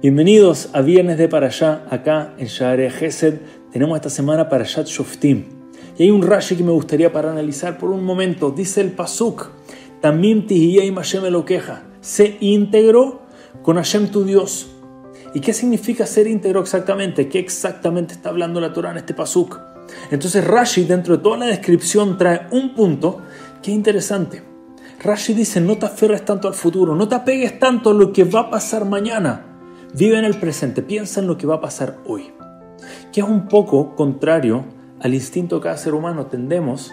Bienvenidos a Viernes de Parashá, acá en Share Gesed. Tenemos esta semana Parashat Shoftim. Y hay un Rashi que me gustaría para analizar por un momento. Dice el Pasuk, también y Hashem queja. Sé íntegro con Hashem tu Dios. ¿Y qué significa ser íntegro exactamente? ¿Qué exactamente está hablando la Torah en este Pasuk? Entonces Rashi, dentro de toda la descripción, trae un punto que es interesante. Rashi dice, no te aferres tanto al futuro, no te apegues tanto a lo que va a pasar mañana Vive en el presente, piensa en lo que va a pasar hoy. Que es un poco contrario al instinto de cada ser humano. Tendemos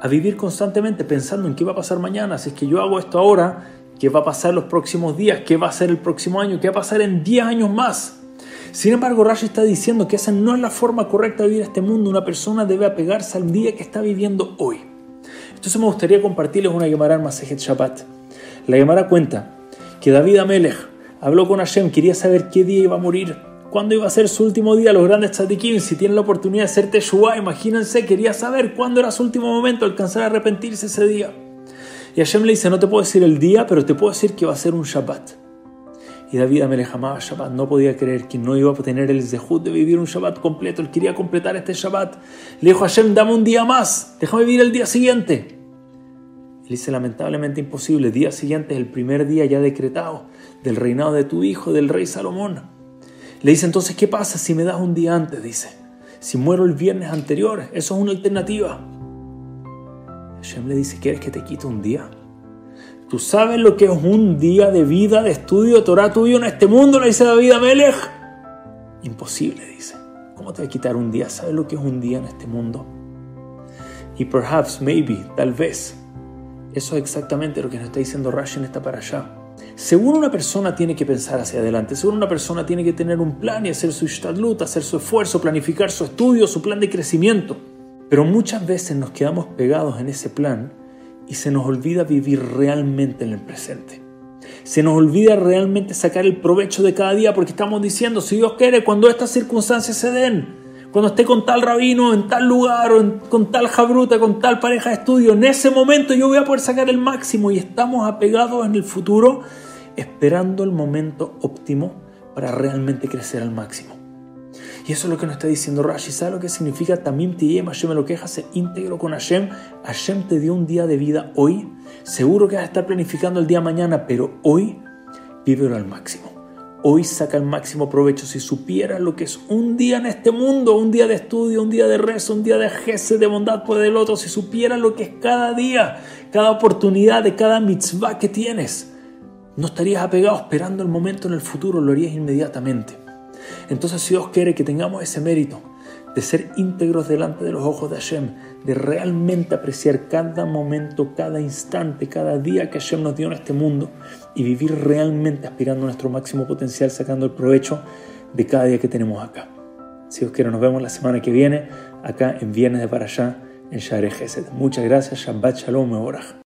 a vivir constantemente pensando en qué va a pasar mañana. Si es que yo hago esto ahora, ¿qué va a pasar los próximos días? ¿Qué va a ser el próximo año? ¿Qué va a pasar en 10 años más? Sin embargo, Rashi está diciendo que esa no es la forma correcta de vivir este mundo. Una persona debe apegarse al día que está viviendo hoy. Entonces me gustaría compartirles una Gemara en Masejet Shabbat. La Gemara cuenta que David Amelech Habló con Hashem, quería saber qué día iba a morir, cuándo iba a ser su último día. Los grandes tzadikim, si tienen la oportunidad de hacer Teshuvah, imagínense, quería saber cuándo era su último momento, alcanzar a arrepentirse ese día. Y Hashem le dice, no te puedo decir el día, pero te puedo decir que va a ser un Shabbat. Y David le amaba Shabbat, no podía creer que no iba a tener el zehut de vivir un Shabbat completo, él quería completar este Shabbat. Le dijo a Hashem, dame un día más, déjame vivir el día siguiente. Él dice, lamentablemente imposible, día siguiente es el primer día ya decretado del reinado de tu hijo, del rey Salomón. Le dice entonces, ¿qué pasa si me das un día antes? Dice, si muero el viernes anterior, eso es una alternativa. Hashem le dice, ¿quieres que te quite un día? ¿Tú sabes lo que es un día de vida, de estudio de Torah tuyo en este mundo? Le dice David a Melech. Imposible, dice. ¿Cómo te va a quitar un día? ¿Sabes lo que es un día en este mundo? Y perhaps, maybe, tal vez, eso es exactamente lo que nos está diciendo Rashi en esta para allá. Según una persona tiene que pensar hacia adelante, según una persona tiene que tener un plan y hacer su ishtadlut, hacer su esfuerzo, planificar su estudio, su plan de crecimiento. Pero muchas veces nos quedamos pegados en ese plan y se nos olvida vivir realmente en el presente. Se nos olvida realmente sacar el provecho de cada día porque estamos diciendo, si Dios quiere, cuando estas circunstancias se den, cuando esté con tal rabino, en tal lugar, o con tal jabruta, con tal pareja de estudio, en ese momento yo voy a poder sacar el máximo y estamos apegados en el futuro esperando el momento óptimo para realmente crecer al máximo. Y eso es lo que nos está diciendo Rashi. ¿Sabe lo que significa? También te Hashem me lo queja, se íntegro con Hashem. Hashem te dio un día de vida hoy. Seguro que vas a estar planificando el día mañana, pero hoy vívelo al máximo. Hoy saca el máximo provecho. Si supiera lo que es un día en este mundo, un día de estudio, un día de rezo, un día de jefe, de bondad por el otro, si supiera lo que es cada día, cada oportunidad de cada mitzvah que tienes, no estarías apegado esperando el momento en el futuro, lo harías inmediatamente. Entonces, Dios quiere que tengamos ese mérito de ser íntegros delante de los ojos de Hashem, de realmente apreciar cada momento, cada instante, cada día que Hashem nos dio en este mundo y vivir realmente aspirando a nuestro máximo potencial, sacando el provecho de cada día que tenemos acá. Si Dios quiere, nos vemos la semana que viene, acá en Viernes de Para Allá, en Share. Muchas gracias, Shabbat Shalom, Orach.